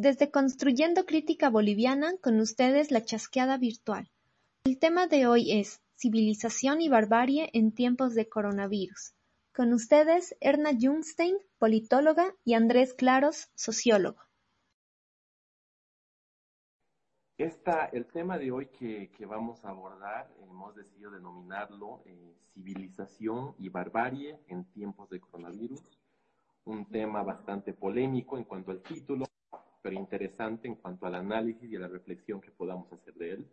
Desde Construyendo Crítica Boliviana, con ustedes la chasqueada virtual. El tema de hoy es Civilización y barbarie en tiempos de coronavirus. Con ustedes, Erna Jungstein, politóloga, y Andrés Claros, sociólogo. Esta, el tema de hoy que, vamos a abordar, hemos decidido denominarlo eh, Civilización y barbarie en tiempos de coronavirus. Un tema bastante polémico en cuanto al título, pero interesante en cuanto al análisis y a la reflexión que podamos hacer de él.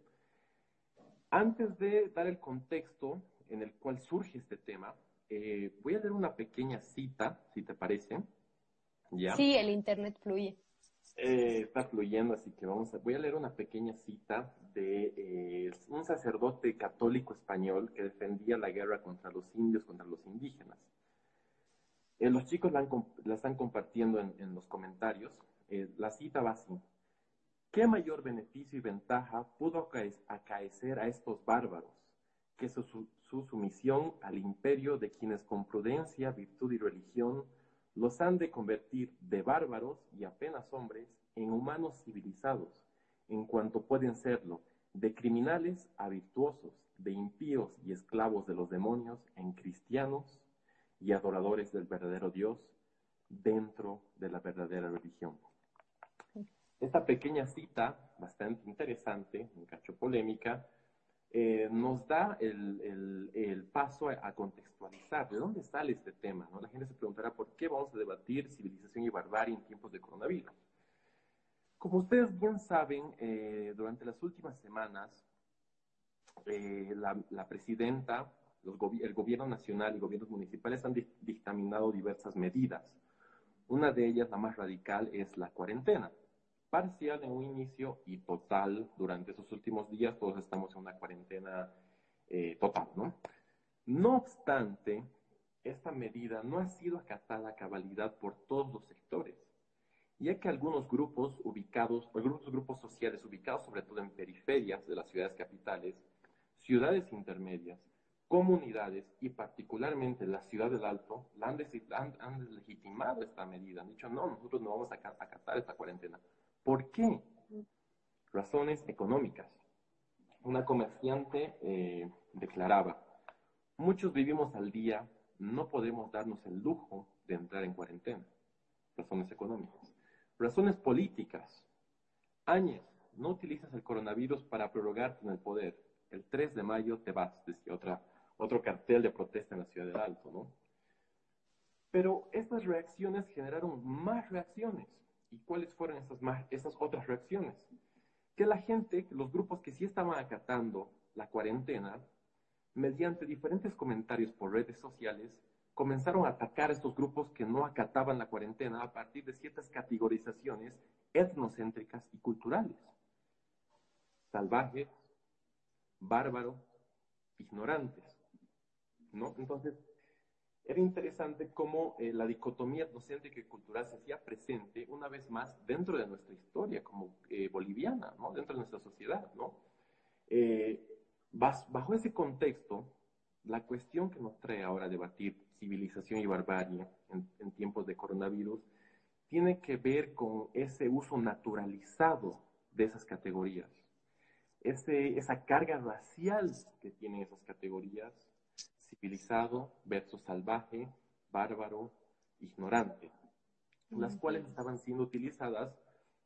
Antes de dar el contexto en el cual surge este tema, eh, voy a leer una pequeña cita, si te parece. ¿Ya? Sí, el Internet fluye. Eh, está fluyendo, así que vamos a, voy a leer una pequeña cita de eh, un sacerdote católico español que defendía la guerra contra los indios, contra los indígenas. los chicos la, están compartiendo en, los comentarios. La cita va así. ¿Qué mayor beneficio y ventaja pudo acaecer a estos bárbaros que su, sumisión al imperio de quienes con prudencia, virtud y religión los han de convertir de bárbaros y apenas hombres en humanos civilizados, en cuanto pueden serlo, de criminales a virtuosos, de impíos y esclavos de los demonios en cristianos y adoradores del verdadero Dios dentro de la verdadera religión. Esta pequeña cita, bastante interesante, un cacho polémica, eh, nos da el, paso a, contextualizar de dónde sale este tema. ¿no? La gente se preguntará por qué vamos a debatir civilización y barbarie en tiempos de coronavirus. Como ustedes bien saben, eh, durante las últimas semanas, eh, la, presidenta, el gobierno nacional y gobiernos municipales han dictaminado diversas medidas. Una de ellas, la más radical, es la cuarentena parcial en un inicio y total durante esos últimos días. Todos estamos en una cuarentena eh, total, ¿no? No obstante, esta medida no ha sido acatada a cabalidad por todos los sectores, ya que algunos grupos ubicados, algunos grupos sociales ubicados sobre todo en periferias de las ciudades capitales, ciudades intermedias, comunidades y particularmente la ciudad del Alto han, han, deslegitimado esta medida. Han dicho, no, nosotros no vamos a acatar esta cuarentena. ¿Por qué? Razones económicas. Una comerciante eh, declaraba, muchos vivimos al día, no podemos darnos el lujo de entrar en cuarentena. Razones económicas. Razones políticas. Áñez, no utilizas el coronavirus para prorrogarte en el poder. El 3 de mayo te vas, decía otra, otro cartel de protesta en la ciudad del Alto, ¿no? Pero estas reacciones generaron más reacciones. ¿Y cuáles fueron esas, otras reacciones? Que la gente, los grupos que sí estaban acatando la cuarentena, mediante diferentes comentarios por redes sociales, comenzaron a atacar a estos grupos que no acataban la cuarentena a partir de ciertas categorizaciones etnocéntricas y culturales. Salvajes, bárbaros, ignorantes. ¿no? Entonces, era interesante cómo eh, la dicotomía docente y cultural se hacía presente una vez más dentro de nuestra historia como eh, boliviana, ¿no? dentro de nuestra sociedad. ¿no? Eh, bajo ese contexto, la cuestión que nos trae ahora a debatir civilización y barbarie en, tiempos de coronavirus tiene que ver con ese uso naturalizado de esas categorías, ese, esa carga racial que tienen esas categorías civilizado versus salvaje, bárbaro, ignorante, las cuales estaban siendo utilizadas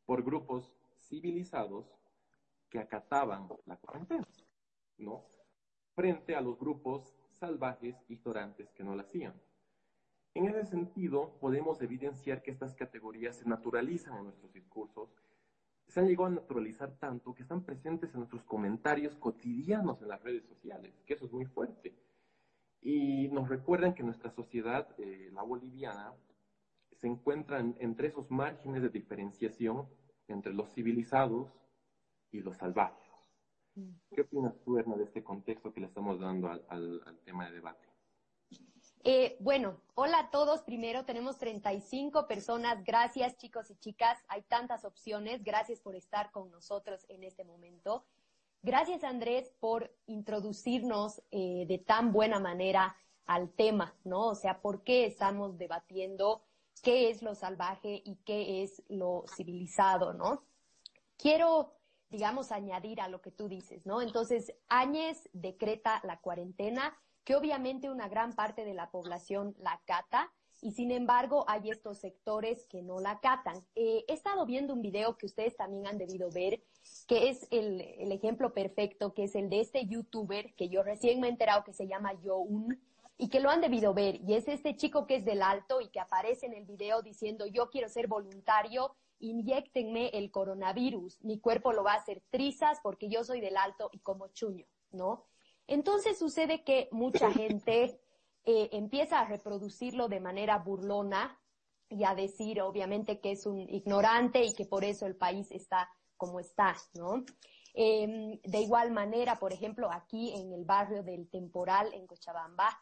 por grupos civilizados que acataban la cuarentena, ¿no? Frente a los grupos salvajes, ignorantes que no la hacían. En ese sentido, podemos evidenciar que estas categorías se naturalizan en nuestros discursos, se han llegado a naturalizar tanto que están presentes en nuestros comentarios cotidianos en las redes sociales, que eso es muy fuerte. Y nos recuerdan que nuestra sociedad, eh, la boliviana, se encuentra entre esos márgenes de diferenciación entre los civilizados y los salvajes. Mm. ¿Qué opinas tú, Erna, de este contexto que le estamos dando al, tema de debate? Eh, bueno, hola a todos. Primero tenemos 35 personas. Gracias, chicos y chicas. Hay tantas opciones. Gracias por estar con nosotros en este momento. Gracias, Andrés, por introducirnos eh, de tan buena manera al tema, ¿no? O sea, ¿por qué estamos debatiendo qué es lo salvaje y qué es lo civilizado, ¿no? Quiero, digamos, añadir a lo que tú dices, ¿no? Entonces, Áñez decreta la cuarentena, que obviamente una gran parte de la población la cata, y sin embargo hay estos sectores que no la catan. Eh, he estado viendo un video que ustedes también han debido ver, que es el, el, ejemplo perfecto, que es el de este youtuber que yo recién me he enterado que se llama Youn y que lo han debido ver. Y es este chico que es del alto y que aparece en el video diciendo yo quiero ser voluntario, inyectenme el coronavirus, mi cuerpo lo va a hacer trizas porque yo soy del alto y como chuño, ¿no? Entonces sucede que mucha gente eh, empieza a reproducirlo de manera burlona y a decir, obviamente, que es un ignorante y que por eso el país está como está, ¿no? Eh, de igual manera, por ejemplo, aquí en el barrio del Temporal, en Cochabamba,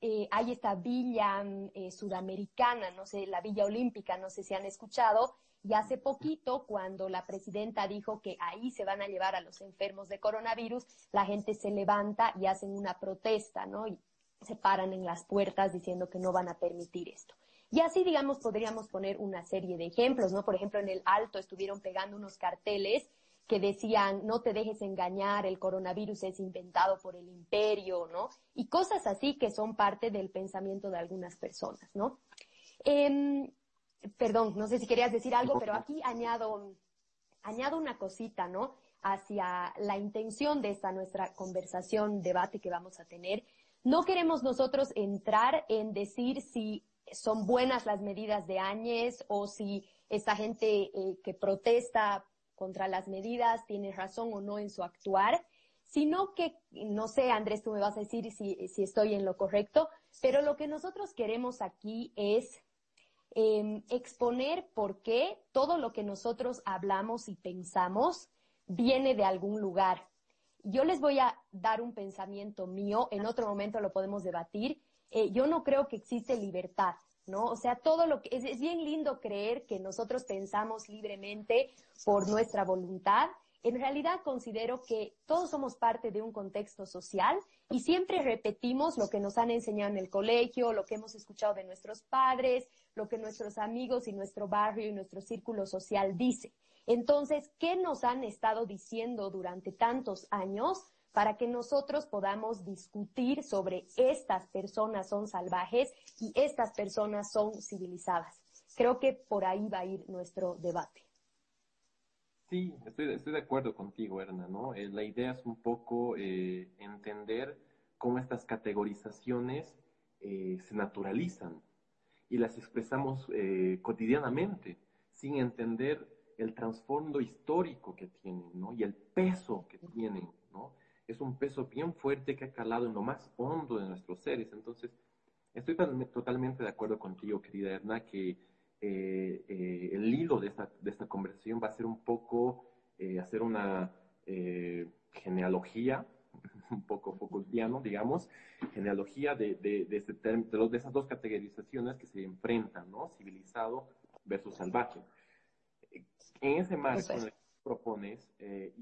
eh, hay esta villa eh, sudamericana, no sé, la Villa Olímpica, no sé si han escuchado, y hace poquito, cuando la presidenta dijo que ahí se van a llevar a los enfermos de coronavirus, la gente se levanta y hacen una protesta, ¿no? Y se paran en las puertas diciendo que no van a permitir esto. Y así, digamos, podríamos poner una serie de ejemplos, ¿no? Por ejemplo, en el Alto estuvieron pegando unos carteles que decían, no te dejes engañar, el coronavirus es inventado por el imperio, ¿no? Y cosas así que son parte del pensamiento de algunas personas, ¿no? Eh, perdón, no sé si querías decir algo, pero aquí añado, añado una cosita, ¿no? Hacia la intención de esta nuestra conversación, debate que vamos a tener. No queremos nosotros entrar en decir si son buenas las medidas de Áñez o si esta gente eh, que protesta contra las medidas tiene razón o no en su actuar, sino que, no sé, Andrés, tú me vas a decir si, si estoy en lo correcto, pero lo que nosotros queremos aquí es eh, exponer por qué todo lo que nosotros hablamos y pensamos viene de algún lugar. Yo les voy a dar un pensamiento mío, en otro momento lo podemos debatir. Eh, yo no creo que existe libertad, ¿no? O sea, todo lo que es, es bien lindo creer que nosotros pensamos libremente por nuestra voluntad, en realidad considero que todos somos parte de un contexto social y siempre repetimos lo que nos han enseñado en el colegio, lo que hemos escuchado de nuestros padres, lo que nuestros amigos y nuestro barrio y nuestro círculo social dice. Entonces, ¿qué nos han estado diciendo durante tantos años para que nosotros podamos discutir sobre estas personas son salvajes y estas personas son civilizadas? Creo que por ahí va a ir nuestro debate. Sí, estoy, estoy de acuerdo contigo, Erna, ¿no? Eh, la idea es un poco eh, entender cómo estas categorizaciones eh, se naturalizan y las expresamos eh, cotidianamente sin entender el trasfondo histórico que tienen, ¿no? Y el peso que tienen. Es un peso bien fuerte que ha calado en lo más hondo de nuestros seres. Entonces, estoy totalmente de acuerdo contigo, querida Erna, que eh, eh, el hilo de esta, de esta conversación va a ser un poco eh, hacer una genealogía, un poco Foucaultiano, digamos, genealogía de, de, de, este de, de, esas dos categorizaciones que se enfrentan, ¿no? Civilizado versus salvaje. En ese marco en el que propones,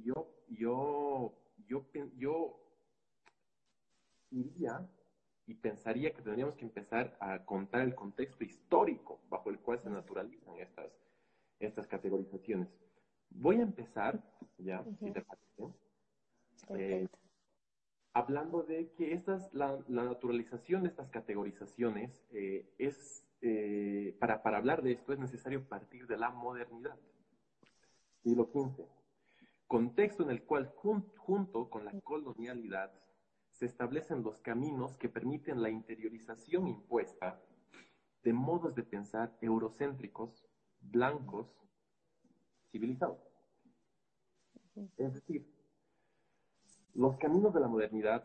yo, yo, yo, yo iría y pensaría que tendríamos que empezar a contar el contexto histórico bajo el cual se naturalizan estas, estas categorizaciones. Voy a empezar, ya, si te parece, eh, hablando de que estas, la, la, naturalización de estas categorizaciones eh, es, eh, para, para hablar de esto es necesario partir de la modernidad. Siglo XV. Contexto en el cual, jun, junto con la colonialidad, se establecen los caminos que permiten la interiorización impuesta de modos de pensar eurocéntricos, blancos, civilizados. Es decir, los caminos de la modernidad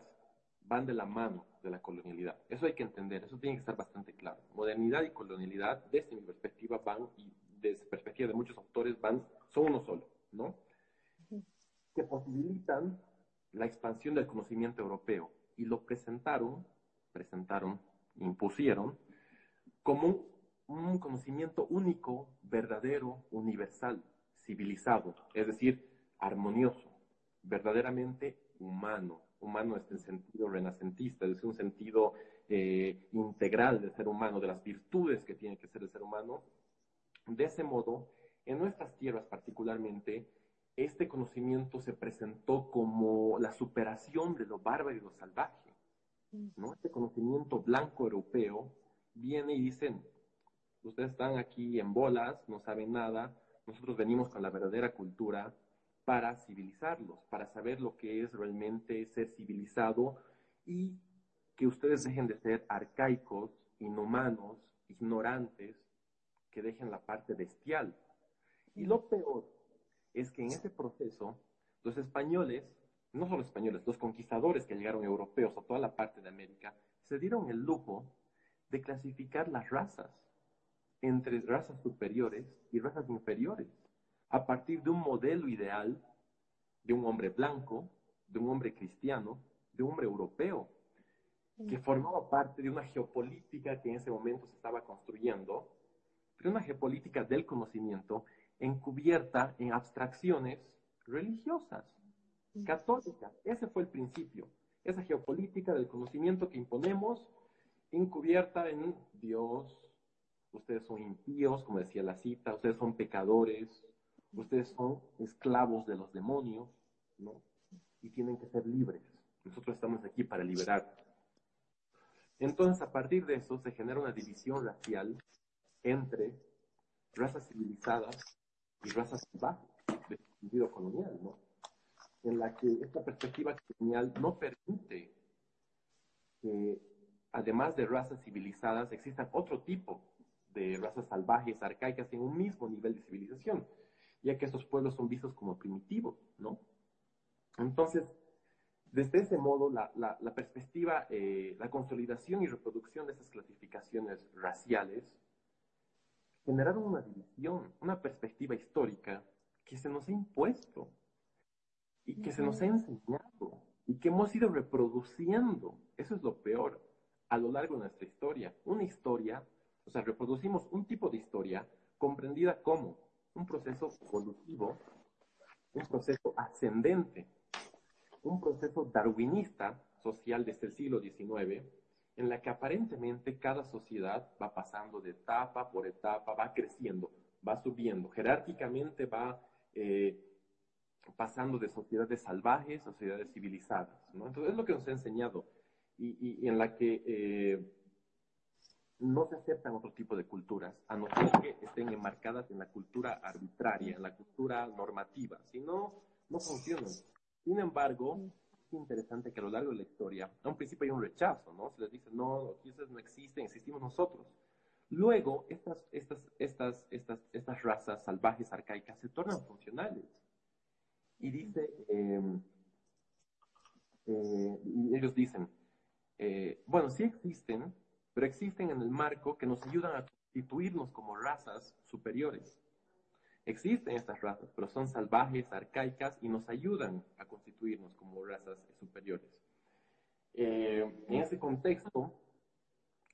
van de la mano de la colonialidad. Eso hay que entender, eso tiene que estar bastante claro. Modernidad y colonialidad, desde mi perspectiva, van, y desde perspectiva de muchos autores, van, son uno solo, ¿no? Que posibilitan la expansión del conocimiento europeo y lo presentaron, presentaron, impusieron como un, un conocimiento único, verdadero, universal, civilizado, es decir, armonioso, verdaderamente humano, humano en este sentido renacentista, es un sentido eh, integral del ser humano, de las virtudes que tiene que ser el ser humano. De ese modo, en nuestras tierras particularmente, este conocimiento se presentó como la superación de lo bárbaro y lo salvaje. ¿no? Este conocimiento blanco europeo viene y dicen, ustedes están aquí en bolas, no saben nada, nosotros venimos con la verdadera cultura para civilizarlos, para saber lo que es realmente ser civilizado y que ustedes dejen de ser arcaicos, inhumanos, ignorantes, que dejen la parte bestial. Y lo peor es que en ese proceso, los españoles, no solo españoles, los conquistadores que llegaron europeos a toda la parte de América, se dieron el lujo de clasificar las razas entre razas superiores y razas inferiores, a partir de un modelo ideal de un hombre blanco, de un hombre cristiano, de un hombre europeo, que formaba parte de una geopolítica que en ese momento se estaba construyendo, pero una geopolítica del conocimiento encubierta en abstracciones religiosas, católicas. Ese fue el principio, esa geopolítica del conocimiento que imponemos, encubierta en Dios, ustedes son impíos, como decía la cita, ustedes son pecadores, ustedes son esclavos de los demonios, ¿no? Y tienen que ser libres. Nosotros estamos aquí para liberar. Entonces, a partir de eso, se genera una división racial entre razas civilizadas y razas salvajes, de sentido colonial, ¿no? En la que esta perspectiva colonial no permite que, además de razas civilizadas, existan otro tipo de razas salvajes, arcaicas, en un mismo nivel de civilización, ya que estos pueblos son vistos como primitivos, ¿no? Entonces, desde ese modo, la, perspectiva, eh, la consolidación y reproducción de esas clasificaciones raciales generaron una división, una perspectiva histórica que se nos ha impuesto y que se nos ha enseñado y que hemos ido reproduciendo. Eso es lo peor a lo largo de nuestra historia. Una historia, o sea, reproducimos un tipo de historia comprendida como un proceso evolutivo, un proceso ascendente, un proceso darwinista social desde el siglo XIX, en la que aparentemente cada sociedad va pasando de etapa por etapa, va creciendo, va subiendo, jerárquicamente va eh, pasando de sociedades salvajes a sociedades civilizadas. ¿no? Entonces es lo que nos ha enseñado y, en la que eh, no se aceptan otro tipo de culturas, a no ser que estén enmarcadas en la cultura arbitraria, en la cultura normativa. Si no, no funcionan. Sin embargo, es interesante que a lo largo de la historia, a un principio hay un rechazo, ¿no? Se les dice, no, dioses no existen, existimos nosotros. Luego, estas, estas, estas, estas, estas razas salvajes arcaicas se tornan funcionales. Y dice, em, eh, ellos dicen, eh, bueno, sí existen, pero existen en el marco que nos ayudan a constituirnos como razas superiores. Existen estas razas, pero son salvajes, arcaicas y nos ayudan a constituirnos como razas superiores. Eh, en ese contexto,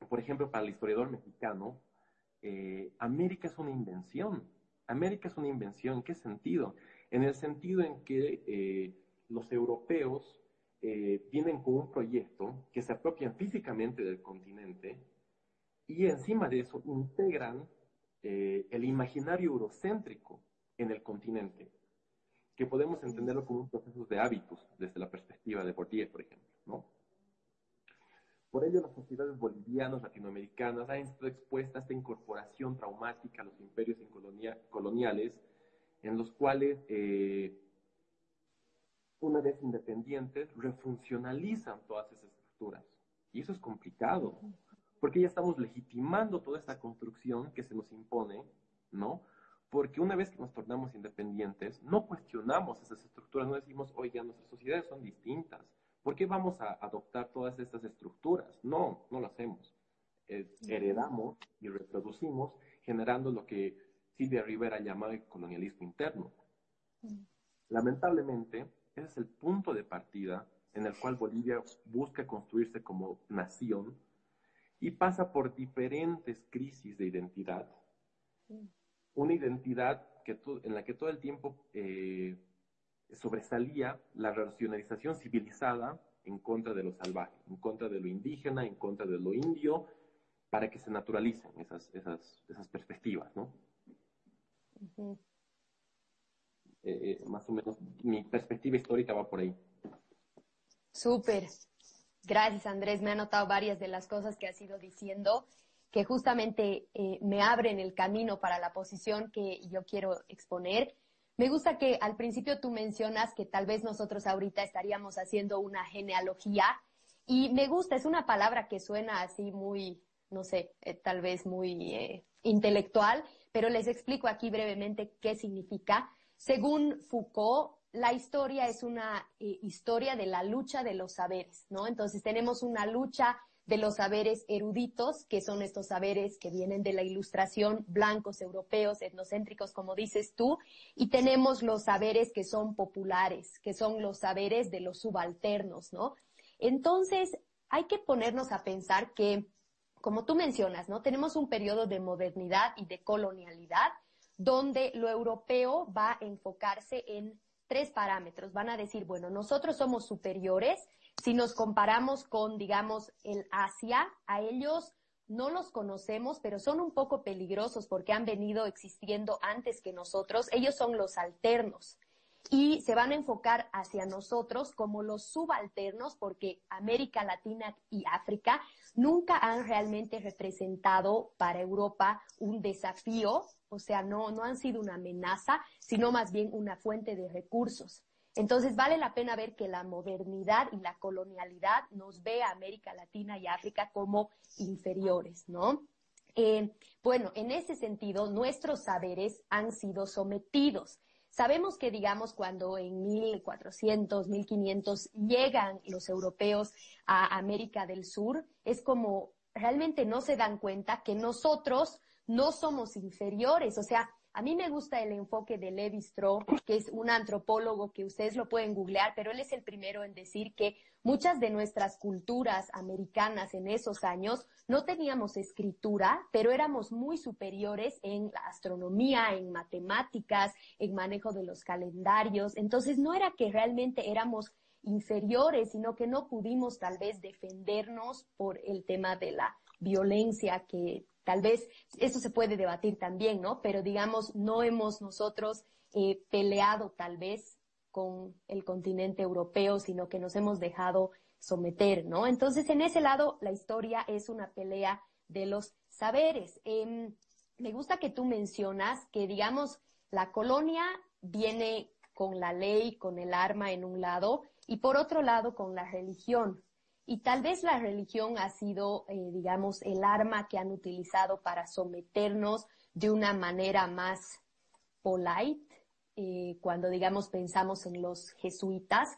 por ejemplo, para el historiador mexicano, eh, América es una invención. América es una invención. ¿En qué sentido? En el sentido en que eh, los europeos vienen con un proyecto que se apropian físicamente del continente y encima de eso integran eh, el imaginario eurocéntrico en el continente, que podemos entenderlo como un proceso de hábitos desde la perspectiva de Bourdieu, por ejemplo, ¿no? Por ello, las sociedades bolivianas, latinoamericanas han estado expuestas a esta incorporación traumática a los imperios coloniales, en los cuales, eh, una vez independientes, refuncionalizan todas esas estructuras. Y eso es complicado, porque ya estamos legitimando toda esta construcción que se nos impone, ¿no? Porque una vez que nos tornamos independientes, no cuestionamos esas estructuras, no decimos, oiga, nuestras sociedades son distintas, ¿por qué vamos a adoptar todas estas estructuras? No, no lo hacemos. heredamos y reproducimos, generando lo que Silvia Rivera llama el colonialismo interno. Lamentablemente, ese es el punto de partida en el cual Bolivia busca construirse como nación, y pasa por diferentes crisis de identidad. Una identidad que en la que todo el tiempo eh, sobresalía la racionalización civilizada en contra de lo salvaje, en contra de lo indígena, en contra de lo indio, para que se naturalicen esas, esas, esas perspectivas, ¿no? Eh, eh, más o menos mi perspectiva histórica va por ahí. Súper. Gracias, Andrés. Me ha notado varias de las cosas que has ido diciendo que justamente eh, me abren el camino para la posición que yo quiero exponer. Me gusta que al principio tú mencionas que tal vez nosotros ahorita estaríamos haciendo una genealogía y me gusta, es una palabra que suena así muy, no sé, eh, tal vez muy eh, intelectual, pero les explico aquí brevemente qué significa. Según Foucault, la historia es una historia de la lucha de los saberes, ¿no? Entonces tenemos una lucha de los saberes eruditos, que son estos saberes que vienen de la ilustración, blancos, europeos, etnocéntricos, como dices tú, y tenemos los saberes que son populares, que son los saberes de los subalternos, ¿no? Entonces, hay que ponernos a pensar que, como tú mencionas, ¿no? Tenemos un periodo de modernidad y de colonialidad donde lo europeo va a enfocarse en tres parámetros. Van a decir, bueno, nosotros somos superiores, si nos comparamos con, digamos, el Asia, a ellos no los conocemos, pero son un poco peligrosos porque han venido existiendo antes que nosotros. Ellos son los alternos y se van a enfocar hacia nosotros como los subalternos porque América Latina y África nunca han realmente representado para Europa un desafío, o sea, no, no han sido una amenaza, sino más bien una fuente de recursos. Entonces vale la pena ver que la modernidad y la colonialidad nos ve a América Latina y África como inferiores, ¿no? Eh, bueno, en ese sentido, nuestros saberes han sido sometidos. Sabemos que, digamos, cuando en 1400, 1500 llegan los europeos a América del Sur, es como realmente no se dan cuenta que nosotros no somos inferiores. O sea, a mí me gusta el enfoque de Levi Strauss, que es un antropólogo que ustedes lo pueden googlear, pero él es el primero en decir que muchas de nuestras culturas americanas en esos años no teníamos escritura, pero éramos muy superiores en la astronomía, en matemáticas, en manejo de los calendarios. Entonces no era que realmente éramos inferiores, sino que no pudimos tal vez defendernos por el tema de la violencia que Tal vez eso se puede debatir también, ¿no? Pero digamos, no hemos nosotros eh, peleado tal vez con el continente europeo, sino que nos hemos dejado someter, ¿no? Entonces, en ese lado, la historia es una pelea de los saberes. Em, me gusta que tú mencionas que, digamos, la colonia viene con la ley, con el arma en un lado, y por otro lado con la religión. Y tal vez la religión ha sido, eh, digamos, el arma que han utilizado para someternos de una manera más polite, eh, cuando, digamos, pensamos en los jesuitas,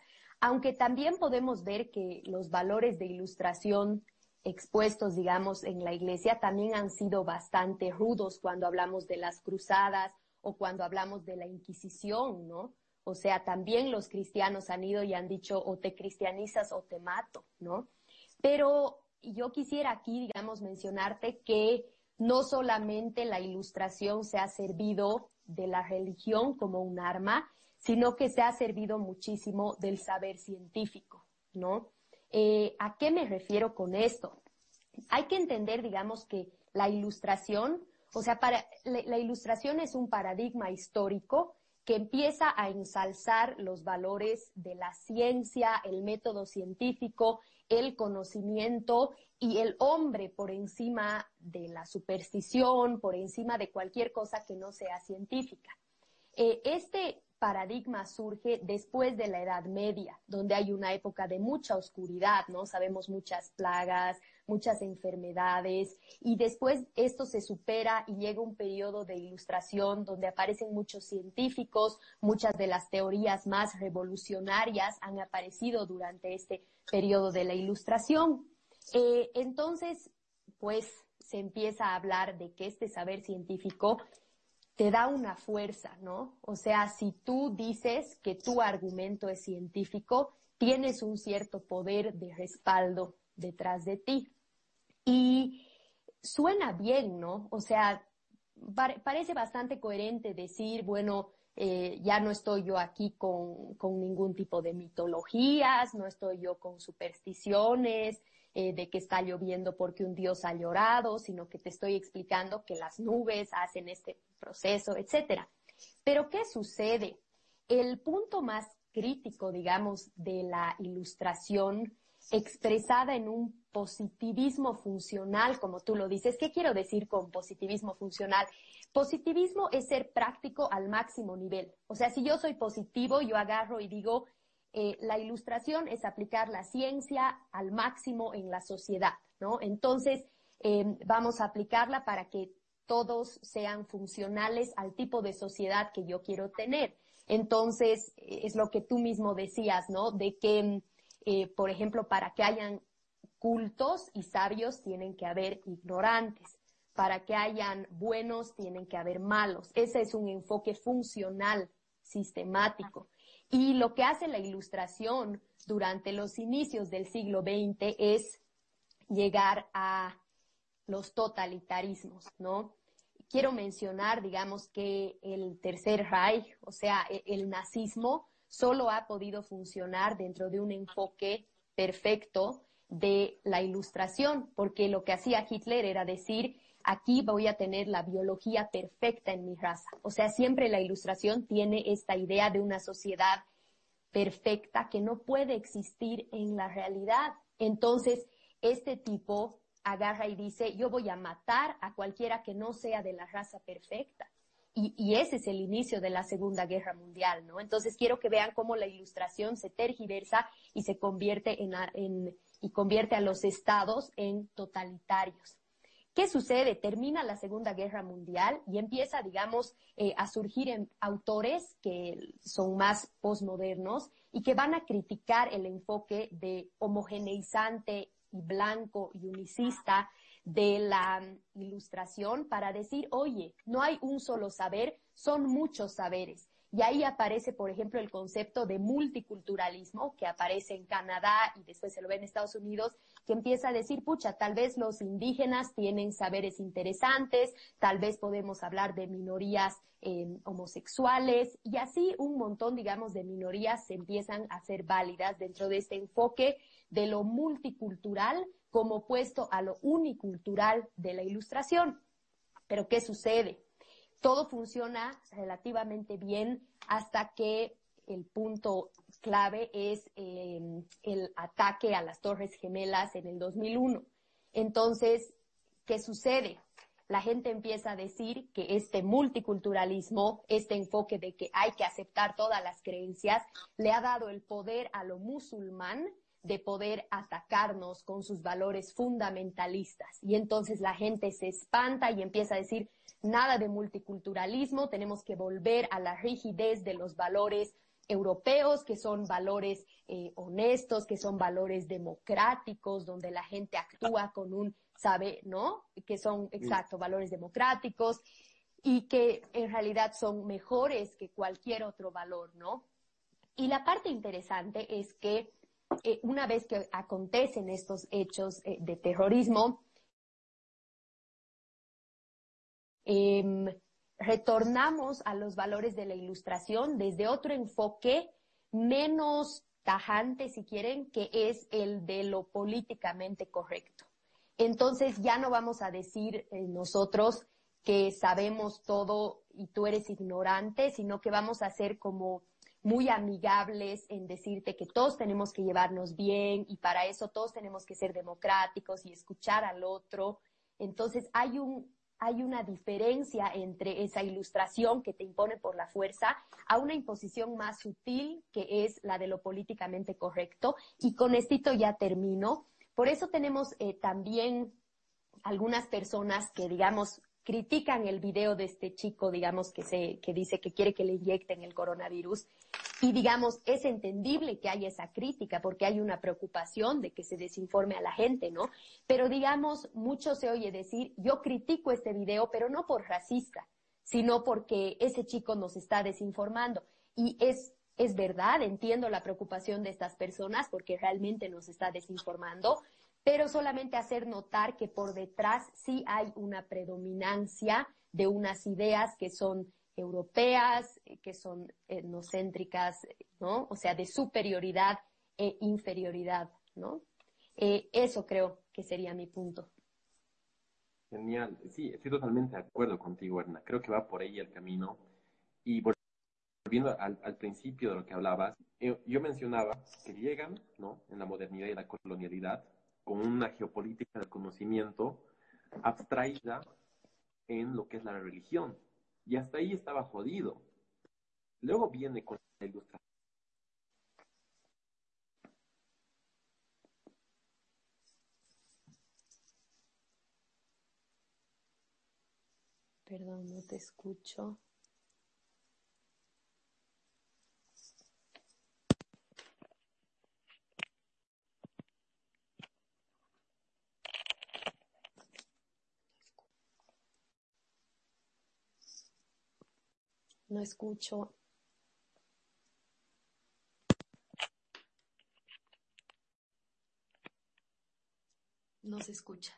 aunque también podemos ver que los valores de ilustración expuestos, digamos, en la iglesia también han sido bastante rudos cuando hablamos de las cruzadas o cuando hablamos de la Inquisición, ¿no? O sea, también los cristianos han ido y han dicho o te cristianizas o te mato, ¿no? Pero yo quisiera aquí, digamos, mencionarte que no solamente la ilustración se ha servido de la religión como un arma, sino que se ha servido muchísimo del saber científico, ¿no? Eh, ¿A qué me refiero con esto? Hay que entender, digamos, que la ilustración, o sea, para, la ilustración es un paradigma histórico que empieza a ensalzar los valores de la ciencia, el método científico, el conocimiento y el hombre por encima de la superstición, por encima de cualquier cosa que no sea científica. Eh, este paradigma surge después de la Edad Media, donde hay una época de mucha oscuridad, ¿no? Sabemos muchas plagas, muchas enfermedades, y después esto se supera y llega un periodo de ilustración donde aparecen muchos científicos, muchas de las teorías más revolucionarias han aparecido durante este periodo de la ilustración. Eh, entonces, pues se empieza a hablar de que este saber científico te da una fuerza, ¿no? O sea, si tú dices que tu argumento es científico, tienes un cierto poder de respaldo detrás de ti. Y suena bien, ¿no? O sea, parece bastante coherente decir, bueno, eh, ya no estoy yo aquí con, con, ningún tipo de mitologías, no estoy yo con supersticiones, eh, de que está lloviendo porque un dios ha llorado, sino que te estoy explicando que las nubes hacen este proceso, etcétera. Pero ¿qué sucede? El punto más crítico, digamos, de la ilustración expresada en un positivismo funcional, como tú lo dices. ¿Qué quiero decir con positivismo funcional? Positivismo es ser práctico al máximo nivel. O sea, si yo soy positivo, yo agarro y digo, eh, la ilustración es aplicar la ciencia al máximo en la sociedad, ¿no? Entonces, em, vamos a aplicarla para que todos sean funcionales al tipo de sociedad que yo quiero tener. Entonces, es lo que tú mismo decías, ¿no? De que, eh, por ejemplo, para que hayan cultos y sabios tienen que haber ignorantes para que hayan buenos tienen que haber malos. Ese es un enfoque funcional, sistemático. Y lo que hace la ilustración durante los inicios del siglo XX es llegar a los totalitarismos, ¿no? Quiero mencionar, digamos, que el Tercer Reich, o sea, e-, el nazismo, solo ha podido funcionar dentro de un enfoque perfecto de la ilustración, porque lo que hacía Hitler era decir, aquí voy a tener la biología perfecta en mi raza. O sea, siempre la ilustración tiene esta idea de una sociedad perfecta que no puede existir en la realidad. Entonces, este tipo agarra y dice, yo voy a matar a cualquiera que no sea de la raza perfecta. Y, ese es el inicio de la Segunda Guerra Mundial, ¿no? Entonces quiero que vean cómo la ilustración se tergiversa y se convierte en y convierte a los estados en totalitarios. ¿Qué sucede? Termina la Segunda Guerra Mundial y empieza, digamos, eh, a surgir en autores que son más posmodernos y que van a criticar el enfoque de homogeneizante y blanco y unicista de la ilustración para decir, oye, no hay un solo saber, son muchos saberes. Y ahí aparece, por ejemplo, el concepto de multiculturalismo que aparece en Canadá y después se lo ve en Estados Unidos, que empieza a decir, pucha, tal vez los indígenas tienen saberes interesantes, tal vez podemos hablar de minorías eh, homosexuales y así un montón, digamos, de minorías se empiezan a ser válidas dentro de este enfoque de lo multicultural como opuesto a lo unicultural de la ilustración. Pero ¿qué sucede? todo funciona relativamente bien hasta que el punto clave es em, el ataque a las Torres Gemelas en el 2001. Entonces, ¿qué sucede? La gente empieza a decir que este multiculturalismo, este enfoque de que hay que aceptar todas las creencias, le ha dado el poder a lo musulmán de poder atacarnos con sus valores fundamentalistas. Y entonces la gente se espanta y empieza a decir, nada de multiculturalismo, tenemos que volver a la rigidez de los valores europeos, que son valores eh, honestos, que son valores democráticos, donde la gente actúa con un sabe, ¿no? Que son, exacto, valores democráticos y que en realidad son mejores que cualquier otro valor, ¿no? Y la parte interesante es que eh, una vez que acontecen estos hechos eh, de terrorismo, Em, retornamos a los valores de la ilustración desde otro enfoque menos tajante, si quieren, que es el de lo políticamente correcto. Entonces ya no vamos a decir eh, nosotros que sabemos todo y tú eres ignorante, sino que vamos a ser como muy amigables en decirte que todos tenemos que llevarnos bien y para eso todos tenemos que ser democráticos y escuchar al otro. Entonces hay un hay una diferencia entre esa ilustración que te impone por la fuerza a una imposición más sutil que es la de lo políticamente correcto. Y con esto ya termino. Por eso tenemos eh, también algunas personas que, digamos, critican el video de este chico, digamos, que, se, que dice que quiere que le inyecten el coronavirus. Y digamos, es entendible que haya esa crítica porque hay una preocupación de que se desinforme a la gente, ¿no? Pero digamos, mucho se oye decir, yo critico este video, pero no por racista, sino porque ese chico nos está desinformando. Y es, es verdad, entiendo la preocupación de estas personas porque realmente nos está desinformando, pero solamente hacer notar que por detrás sí hay una predominancia de unas ideas que son europeas, que son etnocéntricas, ¿no? O sea, de superioridad e inferioridad, ¿no? Eh, eso creo que sería mi punto. Genial. Sí, estoy totalmente de acuerdo contigo, Erna. Creo que va por ahí el camino. Y volviendo al, al principio de lo que hablabas, yo, yo mencionaba que llegan, ¿no? En la modernidad y la colonialidad con una geopolítica del conocimiento abstraída en lo que es la religión. Y hasta ahí estaba jodido. Luego viene con la ilustración. Perdón, no te escucho. No escucho. No se escucha.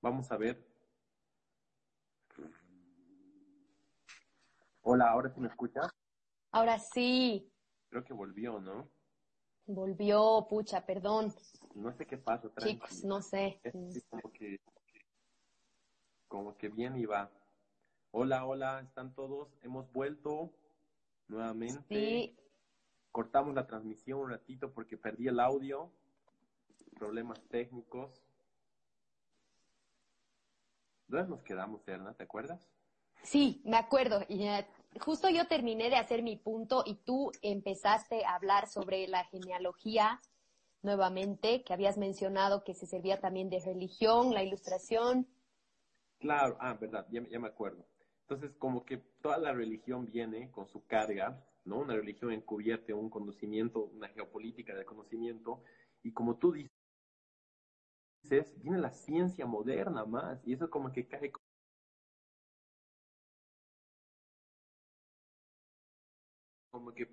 Vamos a ver. Hola, ¿ahora sí me escuchas? Ahora sí. Creo que volvió, ¿no? Volvió, pucha, perdón. No sé qué pasa. Chicos, no sé. Es como que, como que bien iba. Hola, hola, ¿están todos? Hemos vuelto nuevamente. Sí. Cortamos la transmisión un ratito porque perdí el audio. Problemas técnicos. ¿Dónde nos quedamos, Erna? ¿Te acuerdas? Sí, me acuerdo. Y, eh, justo yo terminé de hacer mi punto y tú empezaste a hablar sobre la genealogía nuevamente, que habías mencionado que se servía también de religión, la ilustración. Claro, ah, verdad, ya, ya me acuerdo. Entonces, como que toda la religión viene con su carga, ¿no? Una religión encubierta, un conocimiento, una geopolítica del conocimiento, y como tú viene la ciencia moderna más, y eso como que cae como que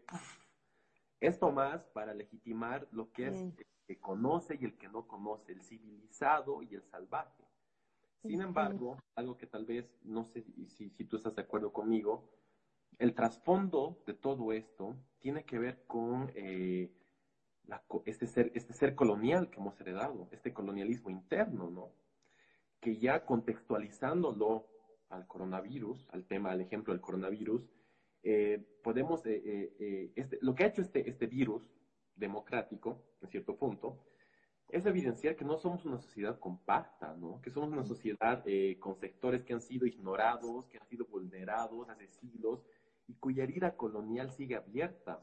esto más para legitimar lo que es el que conoce y el que no conoce, el civilizado y el salvaje. Sin embargo, algo que tal vez, no sé si, si tú estás de acuerdo conmigo, el trasfondo de todo esto tiene que ver con eh, este, ser, este ser colonial que hemos heredado, este colonialismo interno, ¿no? Que ya contextualizándolo al coronavirus, al tema, al ejemplo del coronavirus, eh, podemos, eh, eh, este, lo que ha hecho este, este virus democrático, en cierto punto, es evidenciar que no somos una sociedad compacta, ¿no? Que somos una sociedad con sectores que han sido ignorados, que han sido vulnerados hace siglos, y cuya herida colonial sigue abierta,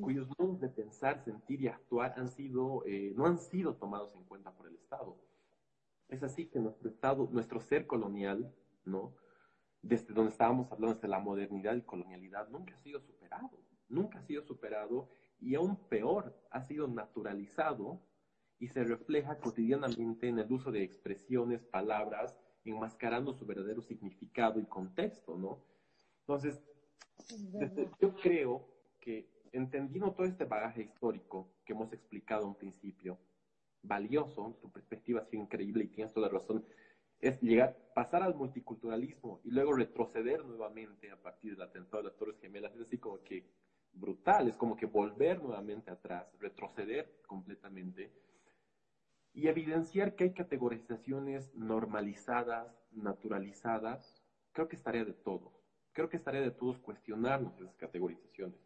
cuyos modos de pensar, sentir y actuar han sido, eh, no han sido tomados en cuenta por el Estado. Es así que nuestro Estado, nuestro ser colonial, ¿no? desde donde estábamos hablando, desde la modernidad y colonialidad, nunca ha sido superado, nunca ha sido superado y aún peor, ha sido naturalizado y se refleja cotidianamente en el uso de expresiones, palabras, enmascarando su verdadero significado y contexto, ¿no? Entonces, yo creo que entendiendo todo este bagaje histórico que hemos explicado en principio, valioso, tu perspectiva ha sido increíble y tienes toda la razón, es llegar, pasar al multiculturalismo y luego retroceder nuevamente a partir del atentado de las Torres Gemelas, es así como que brutal, es como que volver nuevamente atrás, retroceder completamente y evidenciar que hay categorizaciones normalizadas, naturalizadas, creo que es tarea de todos. Creo que es tarea de todos cuestionarnos esas categorizaciones.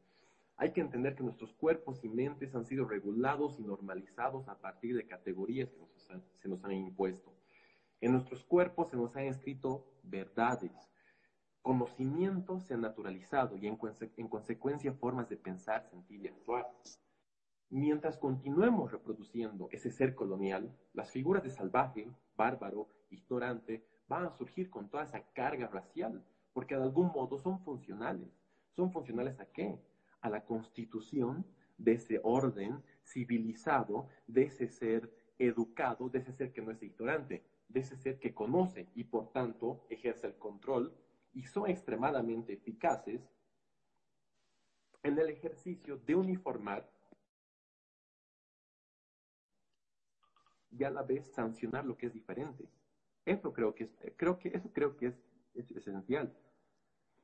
Hay que entender que nuestros cuerpos y mentes han sido regulados y normalizados a partir de categorías que se nos han impuesto. En nuestros cuerpos se nos han escrito verdades, conocimientos se han naturalizado y en, en consecuencia formas de pensar, sentir y actuar. Mientras continuemos reproduciendo ese ser colonial, las figuras de salvaje, bárbaro, ignorante, van a surgir con toda esa carga racial, porque de algún modo son funcionales. ¿Son funcionales a qué? A la constitución de ese orden civilizado, de ese ser educado, de ese ser que no es ignorante, de ese ser que conoce y por tanto ejerce el control y son extremadamente eficaces en el ejercicio de uniformar y a la vez sancionar lo que es diferente. Eso creo que es, creo que, eso creo que es, esencial.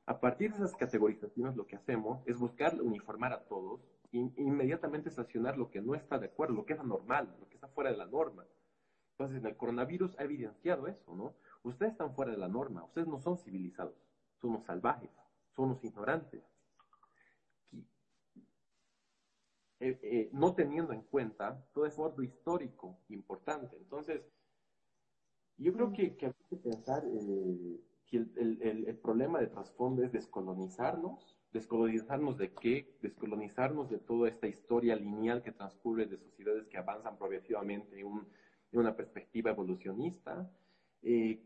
A partir de esas categorizaciones lo que hacemos es buscar uniformar a todos e inmediatamente sancionar lo que no está de acuerdo, lo que es anormal, lo que está fuera de la norma. Entonces, en el coronavirus ha evidenciado eso, ¿no? Ustedes están fuera de la norma, ustedes no son civilizados, son los salvajes, son los ignorantes. Eh, eh, no teniendo en cuenta todo ese orden histórico importante. Entonces, yo creo que, que hay que pensar eh, que el, el, el, problema de trasfondo es descolonizarnos. ¿Descolonizarnos de qué? Descolonizarnos de toda esta historia lineal que transcurre de sociedades que avanzan progresivamente en, un, en una perspectiva evolucionista, que,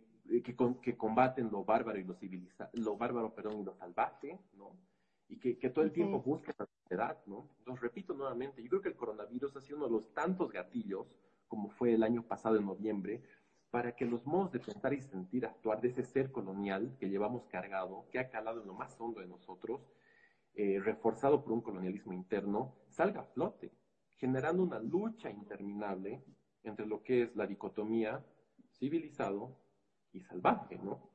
que, combaten lo bárbaro y lo civiliza lo bárbaro, perdón, y lo salvaje, ¿no? y que, que todo el tiempo busca la sociedad, ¿no? Entonces, repito nuevamente, yo creo que el coronavirus ha sido uno de los tantos gatillos, como fue el año pasado en noviembre, para que los modos de pensar y sentir, actuar de ese ser colonial que llevamos cargado, que ha calado en lo más hondo de nosotros, eh, reforzado por un colonialismo interno, salga a flote, generando una lucha interminable entre lo que es la dicotomía civilizado y salvaje, ¿no?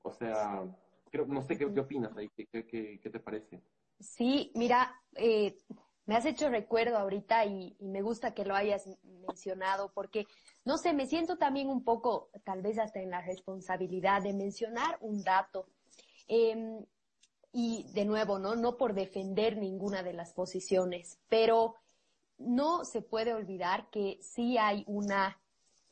O sea, no sé qué, opinas ahí, ¿Qué, te parece. Sí, mira, eh, me has hecho recuerdo ahorita y, me gusta que lo hayas mencionado porque, no sé, me siento también un poco, tal vez hasta en la responsabilidad de mencionar un dato. Em, y de nuevo, ¿no? No por defender ninguna de las posiciones, pero no se puede olvidar que sí hay una,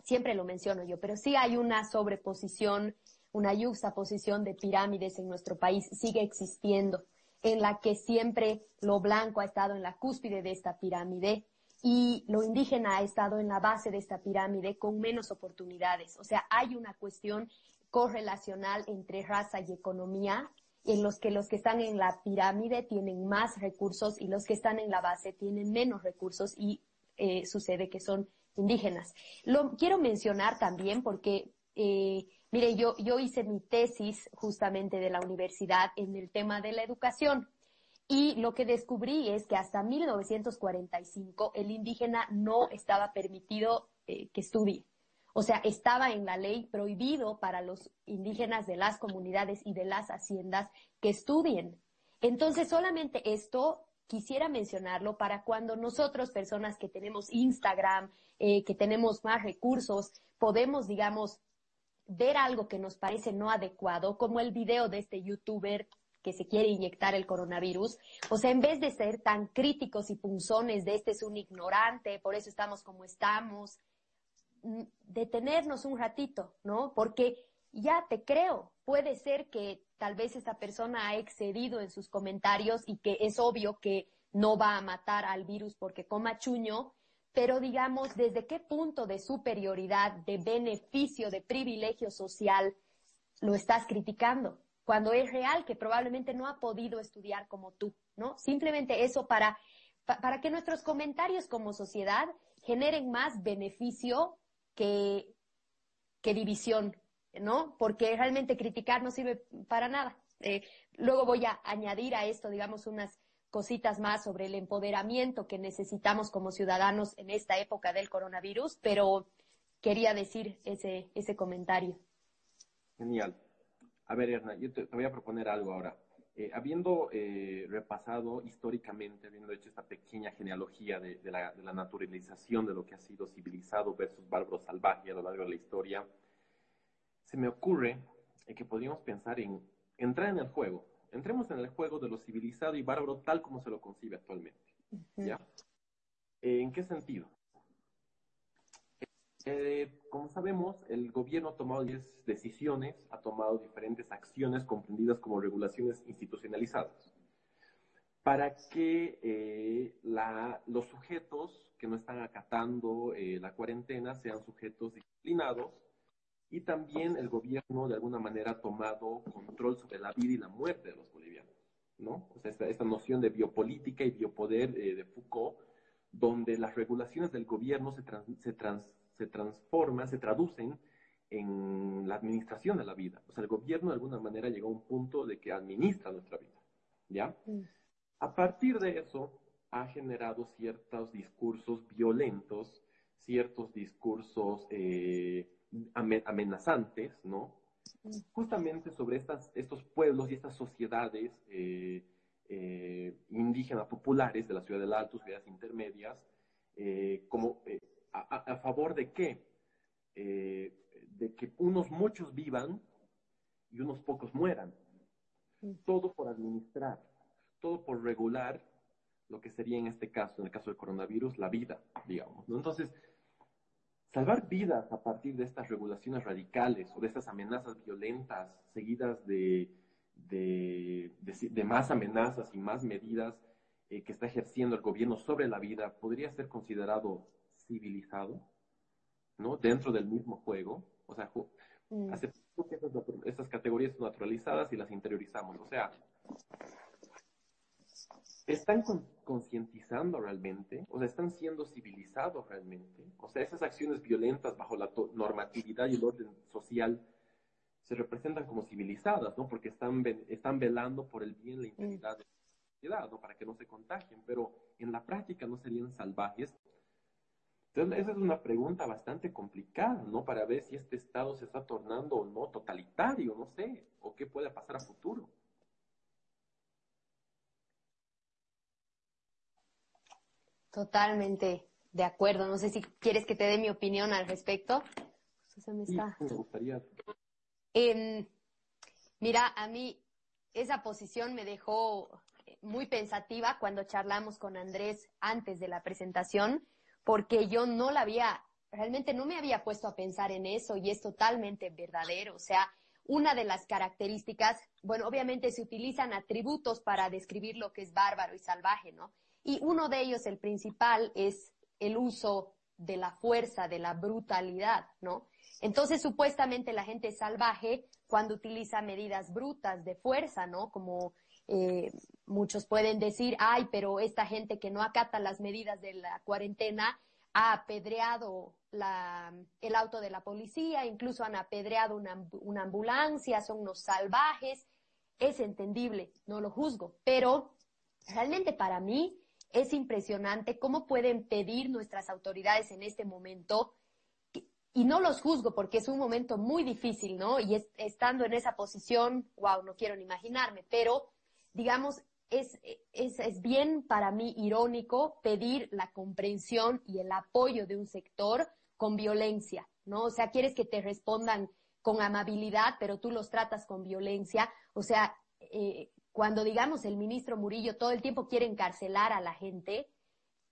siempre lo menciono yo, pero sí hay una sobreposición una yuxtaposición de pirámides en nuestro país sigue existiendo, en la que siempre lo blanco ha estado en la cúspide de esta pirámide y lo indígena ha estado en la base de esta pirámide con menos oportunidades. O sea, hay una cuestión correlacional entre raza y economía en los que los que están en la pirámide tienen más recursos y los que están en la base tienen menos recursos y eh, sucede que son indígenas. Lo quiero mencionar también porque eh, Mire, yo, hice mi tesis justamente de la universidad en el tema de la educación. Y lo que descubrí es que hasta 1945 el indígena no estaba permitido eh, que estudie. O sea, estaba en la ley prohibido para los indígenas de las comunidades y de las haciendas que estudien. Entonces, solamente esto quisiera mencionarlo para cuando nosotros, personas que tenemos Instagram, eh, que tenemos más recursos, podemos, digamos, ver algo que nos parece no adecuado, como el video de este youtuber que se quiere inyectar el coronavirus. O sea, en vez de ser tan críticos y punzones de este es un ignorante, por eso estamos como estamos, mm, detenernos un ratito, ¿no? Porque ya te creo, puede ser que tal vez esta persona ha excedido en sus comentarios y que es obvio que no va a matar al virus porque coma chuño, pero digamos, ¿desde qué punto de superioridad, de beneficio, de privilegio social lo estás criticando? cuando es real que probablemente no ha podido estudiar como tú, ¿no? Simplemente eso para, para que nuestros comentarios como sociedad generen más beneficio que, que división, ¿no? Porque realmente criticar no sirve para nada. Eh, luego voy a añadir a esto, digamos, unas cositas más sobre el empoderamiento que necesitamos como ciudadanos en esta época del coronavirus, pero quería decir ese, ese comentario. Genial. A ver, Erna, yo te, voy a proponer algo ahora. Eh, habiendo eh, repasado históricamente, habiendo hecho esta pequeña genealogía de, la, naturalización de lo que ha sido civilizado versus bárbaro salvaje a lo largo de la historia, se me ocurre que podríamos pensar en entrar en el juego. Entremos en el juego de lo civilizado y bárbaro tal como se lo concibe actualmente. ¿Ya? ¿En qué sentido? Eh, como sabemos, el gobierno ha tomado 10 decisiones, ha tomado diferentes acciones comprendidas como regulaciones institucionalizadas para que eh, los sujetos que no están acatando eh, la cuarentena sean sujetos disciplinados y también el gobierno de alguna manera ha tomado control sobre la vida y la muerte de los bolivianos, ¿no? O sea, esta, noción de biopolítica y biopoder de Foucault, donde las regulaciones del gobierno se, se, trans, se transforman, se traducen en la administración de la vida. O sea, el gobierno de alguna manera llegó a un punto de que administra nuestra vida, ¿ya? Mm. A partir de eso ha generado ciertos discursos violentos, ciertos discursos eh, amenazantes, ¿no? Justamente sobre estas, estos pueblos y estas sociedades eh, eh, indígenas populares de la ciudad del Alto, ciudades intermedias, como a, favor de qué? Eh, de que unos muchos vivan y unos pocos mueran. Todo por administrar, todo por regular lo que sería en este caso, en el caso del coronavirus, la vida, digamos. Entonces, salvar vidas a partir de estas regulaciones radicales o de estas amenazas violentas seguidas de, de, más amenazas y más medidas eh, que está ejerciendo el gobierno sobre la vida, podría ser considerado civilizado, ¿no? Dentro del mismo juego. O sea, mm. aceptamos que estas, categorías son naturalizadas y las interiorizamos. O sea, ¿están concientizando realmente? O sea, ¿están siendo civilizados realmente? O sea, esas acciones violentas bajo la normatividad y el orden social se representan como civilizadas, ¿no? Porque están, están velando por el bien, la integridad de la sociedad, ¿no? Para que no se contagien, pero en la práctica no serían salvajes entonces, esa es una pregunta bastante complicada, ¿no? Para ver si este Estado se está tornando o no totalitario, no sé, o qué puede pasar a futuro. Totalmente de acuerdo. No sé si quieres que te dé mi opinión al respecto. Se me, está... me gustaría. mira, a mí esa posición me dejó muy pensativa cuando charlamos con Andrés antes de la presentación porque yo no la había, realmente no me había puesto a pensar en eso y es totalmente verdadero. O sea, una de las características, bueno, obviamente se utilizan atributos para describir lo que es bárbaro y salvaje, ¿no? Y uno de ellos, el principal, es el uso de la fuerza, de la brutalidad, ¿no? Entonces, supuestamente la gente salvaje cuando utiliza medidas brutas de fuerza, ¿no? Como eh, muchos pueden decir, ay, pero esta gente que no acata las medidas de la cuarentena ha apedreado el auto de la policía, incluso han apedreado una, una ambulancia, son unos salvajes. Es entendible, no lo juzgo, pero realmente para mí es impresionante cómo pueden pedir nuestras autoridades en este momento y no los juzgo porque es un momento muy difícil, ¿no? Y estando en esa posición, wow, no quiero ni imaginarme, pero digamos, es, es, es, bien para mí irónico pedir la comprensión y el apoyo de un sector con violencia, ¿no? O sea, quieres que te respondan con amabilidad, pero tú los tratas con violencia. O sea, eh, cuando digamos el ministro Murillo todo el tiempo quiere encarcelar a la gente,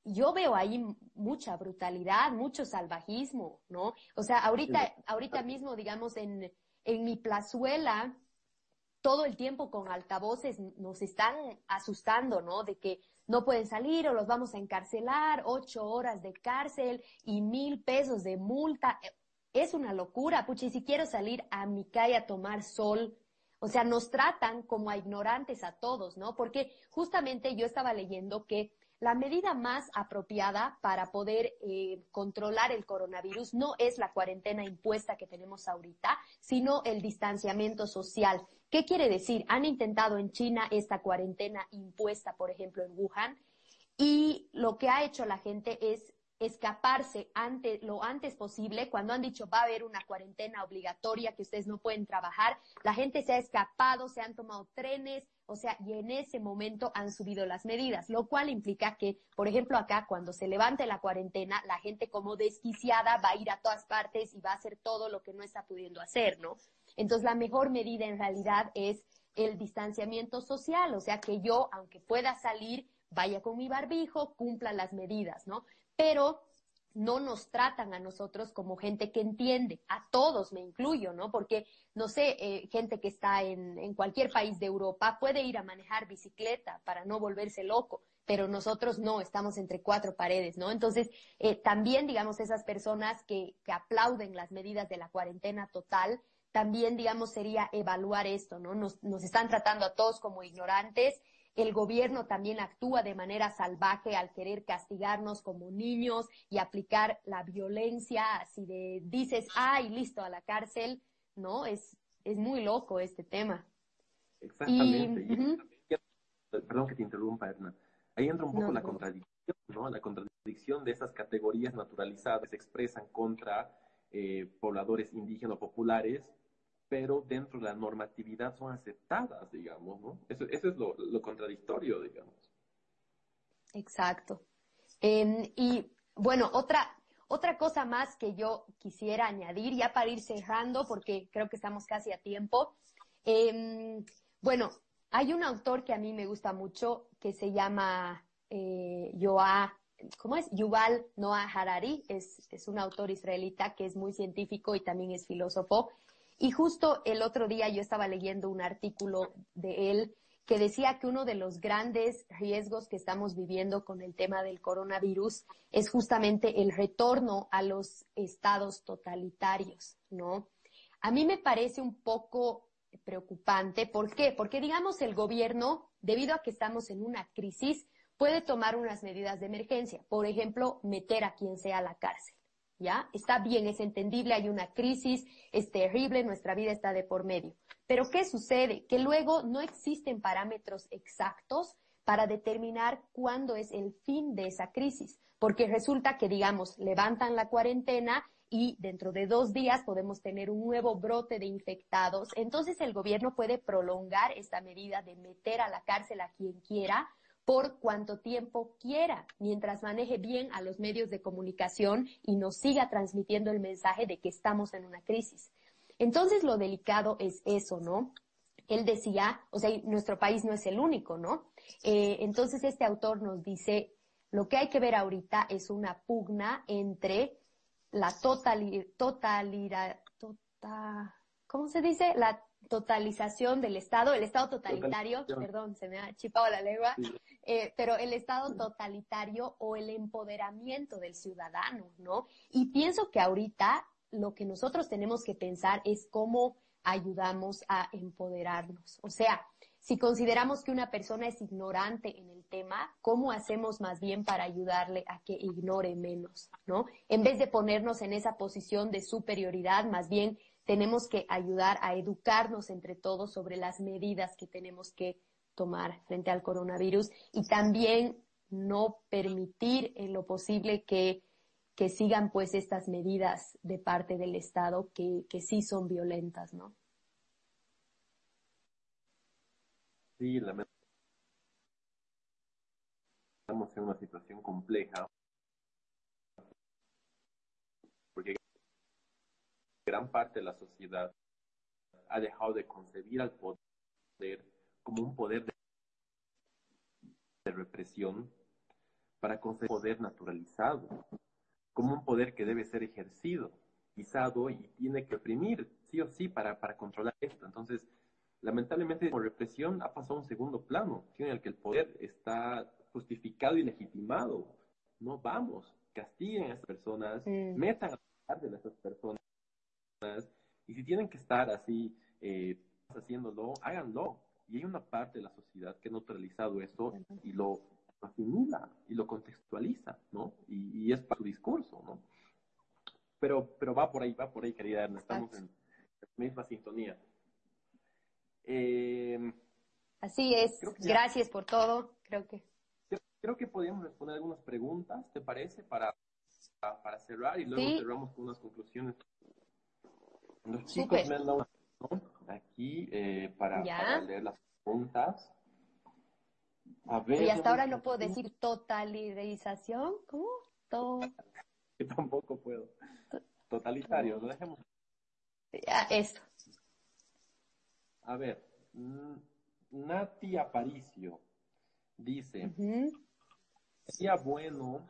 yo veo ahí mucha brutalidad, mucho salvajismo, ¿no? O sea, ahorita, ahorita mismo, digamos, en, en mi plazuela, todo el tiempo con altavoces nos están asustando, ¿no? De que no pueden salir o los vamos a encarcelar, ocho horas de cárcel y mil pesos de multa. Es una locura, pucha, y si quiero salir a mi calle a tomar sol, O sea, nos tratan como a ignorantes a todos, ¿no? Porque justamente yo estaba leyendo que la medida más apropiada para poder eh, controlar el coronavirus no es la cuarentena impuesta que tenemos ahorita, sino el distanciamiento social. ¿Qué quiere decir? Han intentado en China esta cuarentena impuesta, por ejemplo, en Wuhan, y lo que ha hecho la gente es escaparse lo antes posible. Cuando han dicho va a haber una cuarentena obligatoria, que ustedes no pueden trabajar, la gente se ha escapado, se han tomado trenes, o sea, y en ese momento han subido las medidas, lo cual implica que, por ejemplo, acá cuando se levante la cuarentena, la gente como desquiciada va a ir a todas partes y va a hacer todo lo que no está pudiendo hacer, ¿no? Entonces, la mejor medida en realidad es el distanciamiento social, o sea, que yo, aunque pueda salir, vaya con mi barbijo, cumpla las medidas, ¿no? Pero no nos tratan a nosotros como gente que entiende, a todos me incluyo, ¿no? Porque, no sé, eh, gente que está en, en, cualquier país de Europa puede ir a manejar bicicleta para no volverse loco, pero nosotros no, estamos entre cuatro paredes, ¿no? Entonces, eh, también, digamos, esas personas que, que aplauden las medidas de la cuarentena total, también, digamos, sería evaluar esto, ¿no? Nos, nos están tratando a todos como ignorantes el gobierno también actúa de manera salvaje al querer castigarnos como niños y aplicar la violencia, así de dices, ay, listo, a la cárcel, ¿no? Es, es muy loco este tema. Exactamente. Perdón que te interrumpa, Edna. Ahí entra un poco la contradicción, ¿no? La contradicción de esas categorías naturalizadas que se expresan contra eh, pobladores indígenas populares pero dentro de la normatividad son aceptadas, digamos, ¿no? Eso, es lo, contradictorio, digamos. Exacto. Eh, y bueno, otra, otra cosa más que yo quisiera añadir, ya para ir cerrando, porque creo que estamos casi a tiempo. Eh, bueno, hay un autor que a mí me gusta mucho que se llama eh, Yoa, ¿cómo es? Yuval Noah Harari, es, es un autor israelita que es muy científico y también es filósofo. Y justo el otro día yo estaba leyendo un artículo de él que decía que uno de los grandes riesgos que estamos viviendo con el tema del coronavirus es justamente el retorno a los estados totalitarios, ¿no? A mí me parece un poco preocupante. ¿Por qué? Porque digamos el gobierno, debido a que estamos en una crisis, puede tomar unas medidas de emergencia. Por ejemplo, meter a quien sea a la cárcel. ¿Ya? Está bien, es entendible, hay una crisis, es terrible, nuestra vida está de por medio. Pero ¿qué sucede? Que luego no existen parámetros exactos para determinar cuándo es el fin de esa crisis, porque resulta que, digamos, levantan la cuarentena y dentro de dos días podemos tener un nuevo brote de infectados. Entonces el gobierno puede prolongar esta medida de meter a la cárcel a quien quiera por cuanto tiempo quiera, mientras maneje bien a los medios de comunicación y nos siga transmitiendo el mensaje de que estamos en una crisis. Entonces lo delicado es eso, ¿no? Él decía, o sea, nuestro país no es el único, ¿no? Eh, entonces este autor nos dice, lo que hay que ver ahorita es una pugna entre la totalidad, totalidad, tota, ¿cómo se dice? La totalización del Estado, el Estado totalitario, perdón, se me ha chipado la lengua, eh, pero el Estado totalitario o el empoderamiento del ciudadano, ¿no? Y pienso que ahorita lo que nosotros tenemos que pensar es cómo ayudamos a empoderarnos. O sea, si consideramos que una persona es ignorante en el tema, ¿cómo hacemos más bien para ayudarle a que ignore menos, ¿no? En vez de ponernos en esa posición de superioridad, más bien tenemos que ayudar a educarnos entre todos sobre las medidas que tenemos que tomar frente al coronavirus y también no permitir en lo posible que, que sigan pues estas medidas de parte del Estado que, que sí son violentas, ¿no? Sí, la estamos en una situación compleja porque gran parte de la sociedad ha dejado de concebir al poder como un poder de represión para concebir poder naturalizado, como un poder que debe ser ejercido, pisado y tiene que oprimir sí o sí para, para controlar esto. Entonces, lamentablemente, la represión ha pasado a un segundo plano, en el que el poder está justificado y legitimado. No vamos, castiguen a esas personas, metan a de esas personas y si tienen que estar así, eh, haciéndolo, háganlo. Y hay una parte de la sociedad que ha neutralizado eso y lo asimila y lo contextualiza, ¿no? Y, es para su discurso, ¿no? Pero, pero va por ahí, va por ahí, querida Estamos en la misma sintonía. Eh, Así es. Gracias por todo. Creo que. Creo que podríamos responder algunas preguntas, ¿te parece? Para, para cerrar y luego cerramos con unas conclusiones. Los chicos me han dado aquí eh, para, leer las preguntas. A ver, y hasta ahora no puedo decir totalización. ¿Cómo? Yo tampoco puedo. Totalitario, lo dejemos. Ya, esto. A ver, mm, Nati Aparicio dice, sería bueno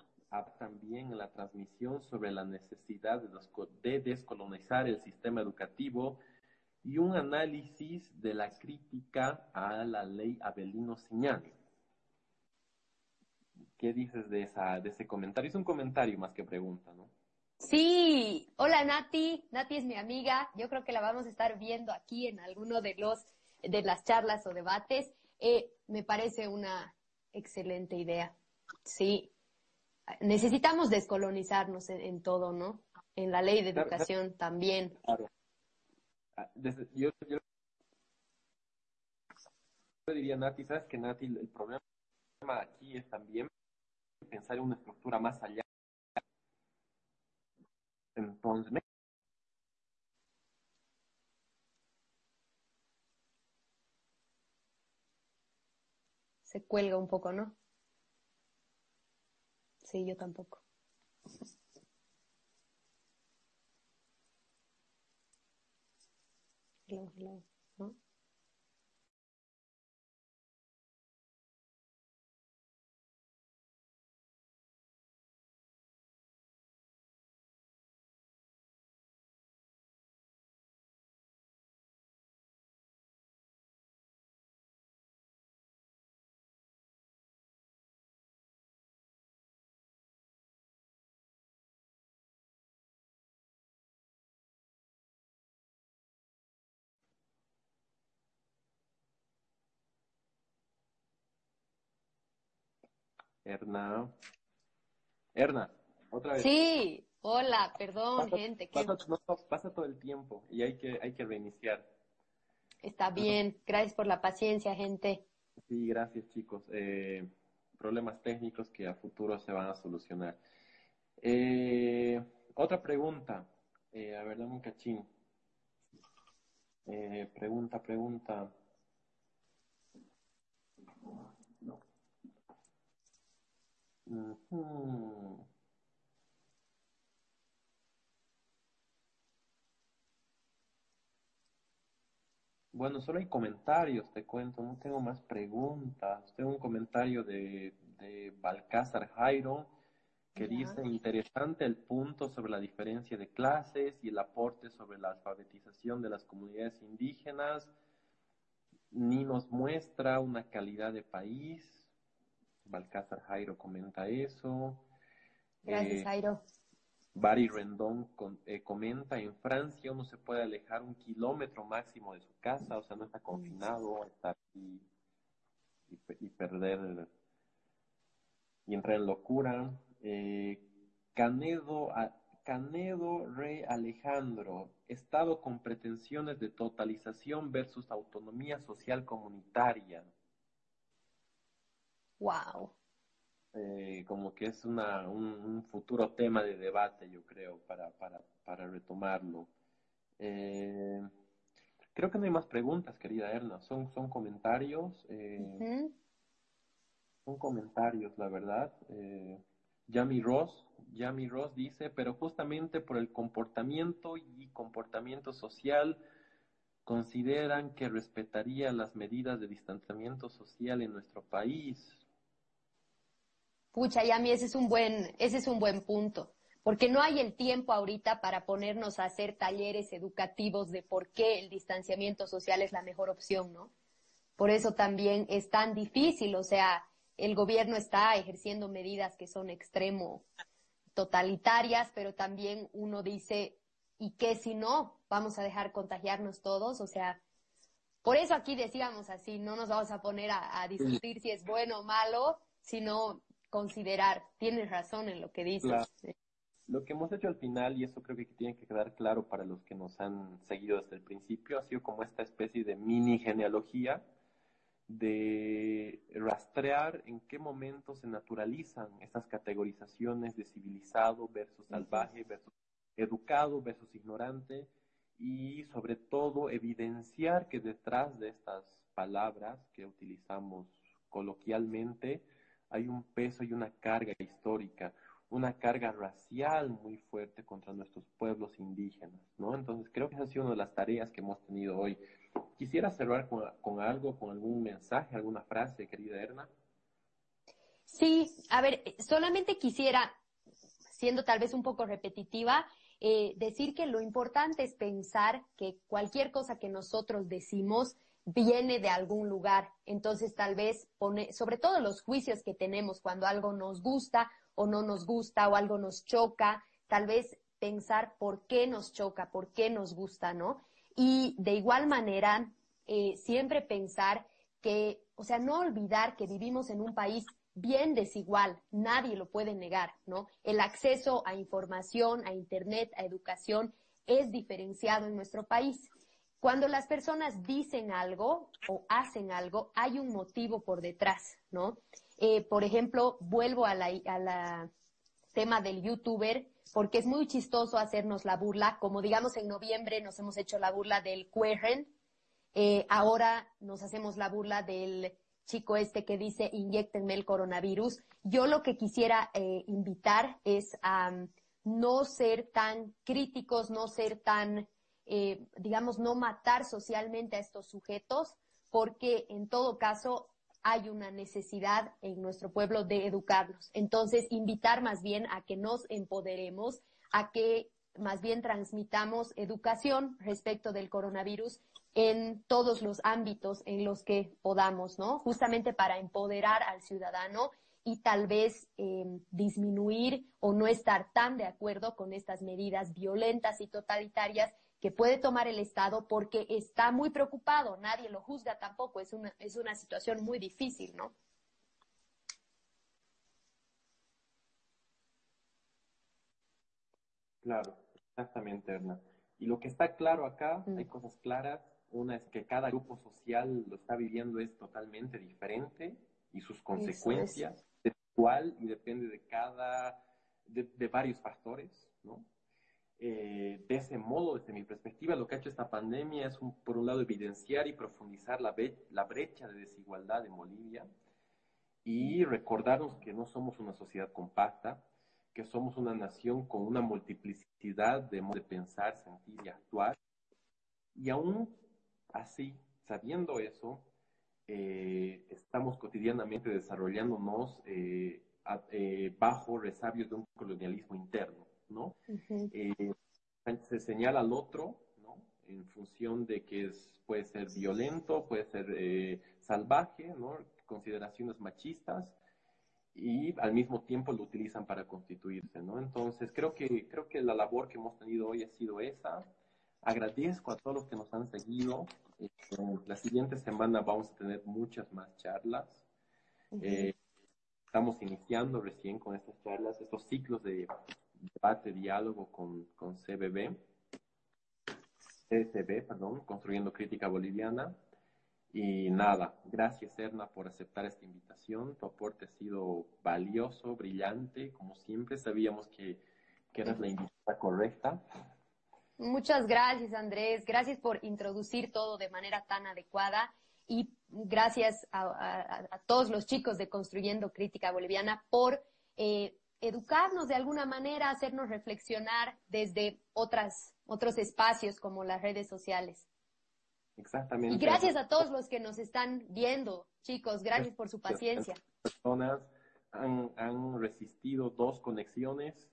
también la transmisión sobre la necesidad de, descolonizar el sistema educativo y un análisis de la crítica a la ley Abelino Siñani. ¿Qué dices de, esa, de ese comentario? Es un comentario más que pregunta, ¿no? Sí, hola Nati, Nati es mi amiga, yo creo que la vamos a estar viendo aquí en alguno de los de las charlas o debates. Eh, me parece una excelente idea. Sí, necesitamos descolonizarnos en, todo, ¿no? En la ley de educación también. Claro. Ah, yo, yo, diría, Nati, ¿sabes que Nati, el problema aquí es también pensar en una estructura más allá. Entonces, se cuelga un poco, ¿no? Sí, yo tampoco. Erna. Erna, otra vez. Sí, hola, perdón, gente. Pasa, todo el tiempo y hay que, hay que reiniciar. Está bien, gracias por la paciencia, gente. Sí, gracias, chicos. Eh, problemas técnicos que a futuro se van a solucionar. Eh, otra pregunta. Eh, a ver, dame un cachín. pregunta, pregunta. Bueno, solo hay comentarios, te cuento, no tengo más preguntas. Tengo un comentario de, de Balcázar Jairo que dice interesante el punto sobre la diferencia de clases y el aporte sobre la alfabetización de las comunidades indígenas. Ni nos muestra una calidad de país, Balcázar Jairo comenta eso. Gracias, eh, Jairo. Barry Rendón eh, comenta, en Francia uno se puede alejar un kilómetro máximo de su casa, o sea, no está confinado, estar y, y, perder y entrar en locura. Eh, Canedo, Canedo Rey Alejandro, Estado con pretensiones de totalización versus autonomía social comunitaria. Wow. Eh, como que es una, un, futuro tema de debate, yo creo, para, para, para retomarlo. Eh, creo que no hay más preguntas, querida Erna. Son, son comentarios. Eh, son comentarios, la verdad. Yami Ross, Yami Ross dice, pero justamente por el comportamiento y comportamiento social, consideran que respetaría las medidas de distanciamiento social en nuestro país. Pucha, y a mí ese es un buen, ese es un buen punto, porque no hay el tiempo ahorita para ponernos a hacer talleres educativos de por qué el distanciamiento social es la mejor opción, ¿no? Por eso también es tan difícil, o sea, el gobierno está ejerciendo medidas que son extremo totalitarias, pero también uno dice, ¿y qué si no? ¿Vamos a dejar contagiarnos todos? O sea, por eso aquí decíamos así, no nos vamos a poner a, discutir si es bueno o malo, sino considerar, tienes razón en lo que dices. Lo que hemos hecho al final, y eso creo que tiene que quedar claro para los que nos han seguido desde el principio, ha sido como esta especie de mini genealogía de rastrear en qué momento se naturalizan estas categorizaciones de civilizado versus salvaje, versus educado versus ignorante, y sobre todo evidenciar que detrás de estas palabras que utilizamos coloquialmente hay un peso y una carga histórica, una carga racial muy fuerte contra nuestros pueblos indígenas, ¿no? Entonces creo que esa ha sido una de las tareas que hemos tenido hoy. Quisiera cerrar con, algo, con algún mensaje, alguna frase, querida Erna. Sí, a ver, solamente quisiera, siendo tal vez un poco repetitiva, eh, decir que lo importante es pensar que cualquier cosa que nosotros decimos viene de algún lugar. Entonces, tal vez pone, sobre todo los juicios que tenemos cuando algo nos gusta o no nos gusta o algo nos choca, tal vez pensar por qué nos choca, por qué nos gusta, ¿no? Y de igual manera, eh, siempre pensar que, o sea, no olvidar que vivimos en un país bien desigual, nadie lo puede negar, ¿no? El acceso a información, a Internet, a educación es diferenciado en nuestro país. Cuando las personas dicen algo o hacen algo, hay un motivo por detrás, ¿no? Eh, por ejemplo, vuelvo a la, tema del youtuber, porque es muy chistoso hacernos la burla, como digamos en noviembre nos hemos hecho la burla del Querren, eh, ahora nos hacemos la burla del chico este que dice inyectenme el coronavirus. Yo lo que quisiera eh, invitar es a mm, no ser tan críticos, no ser tan eh, digamos, no matar socialmente a estos sujetos, porque en todo caso hay una necesidad en nuestro pueblo de educarlos. Entonces, invitar más bien a que nos empoderemos, a que más bien transmitamos educación respecto del coronavirus en todos los ámbitos en los que podamos, ¿no? Justamente para empoderar al ciudadano y tal vez eh, disminuir o no estar tan de acuerdo con estas medidas violentas y totalitarias que puede tomar el Estado porque está muy preocupado, nadie lo juzga tampoco, es una, es una situación muy difícil, ¿no? Claro, exactamente, Erna. Y lo que está claro acá, mm. hay cosas claras. Una es que cada grupo social lo está viviendo es totalmente diferente y sus consecuencias es. igual y depende de cada, de, de varios factores, ¿no? Eh, de ese modo, desde mi perspectiva, lo que ha hecho esta pandemia es, por un lado, evidenciar y profundizar la, la brecha de desigualdad en Bolivia y recordarnos que no somos una sociedad compacta, que somos una nación con una multiplicidad de modos de pensar, sentir y actuar. Y aún así, sabiendo eso, eh, estamos cotidianamente desarrollándonos eh, bajo resabios de un colonialismo interno. ¿No? Eh, se señala al otro, ¿no? En función de que es, puede ser violento, puede ser eh, salvaje, ¿no? Consideraciones machistas y al mismo tiempo lo utilizan para constituirse, ¿no? Entonces creo que creo que la labor que hemos tenido hoy ha sido esa. Agradezco a todos los que nos han seguido. Eh, la siguiente semana vamos a tener muchas más charlas. estamos iniciando recién con estas charlas, estos ciclos de debate, diálogo con, con CBB, CCB, perdón, Construyendo Crítica Boliviana. Y nada, gracias Erna por aceptar esta invitación. Tu aporte ha sido valioso, brillante, como siempre. Sabíamos que, que eras la invitada correcta. Muchas gracias Andrés, gracias por introducir todo de manera tan adecuada y gracias a, todos los chicos de Construyendo Crítica Boliviana por eh, educarnos de alguna manera, hacernos reflexionar desde otras, otros espacios como las redes sociales. Exactamente. Y gracias a todos los que nos están viendo, chicos, gracias por su paciencia. Las personas han, han resistido dos conexiones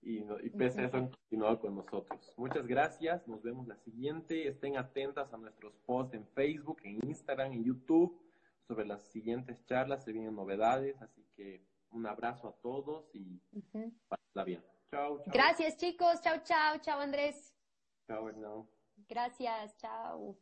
y, y pese a eso han continuado con nosotros. Muchas gracias, nos vemos la siguiente. Estén atentas a nuestros posts en Facebook, en Instagram, en YouTube sobre las siguientes charlas, se vienen novedades, así que un abrazo a todos y uh bien. Chao, chao. Gracias, chicos. Chao, chao. Chao, Andrés. Chao, Hernán. Gracias. Chao.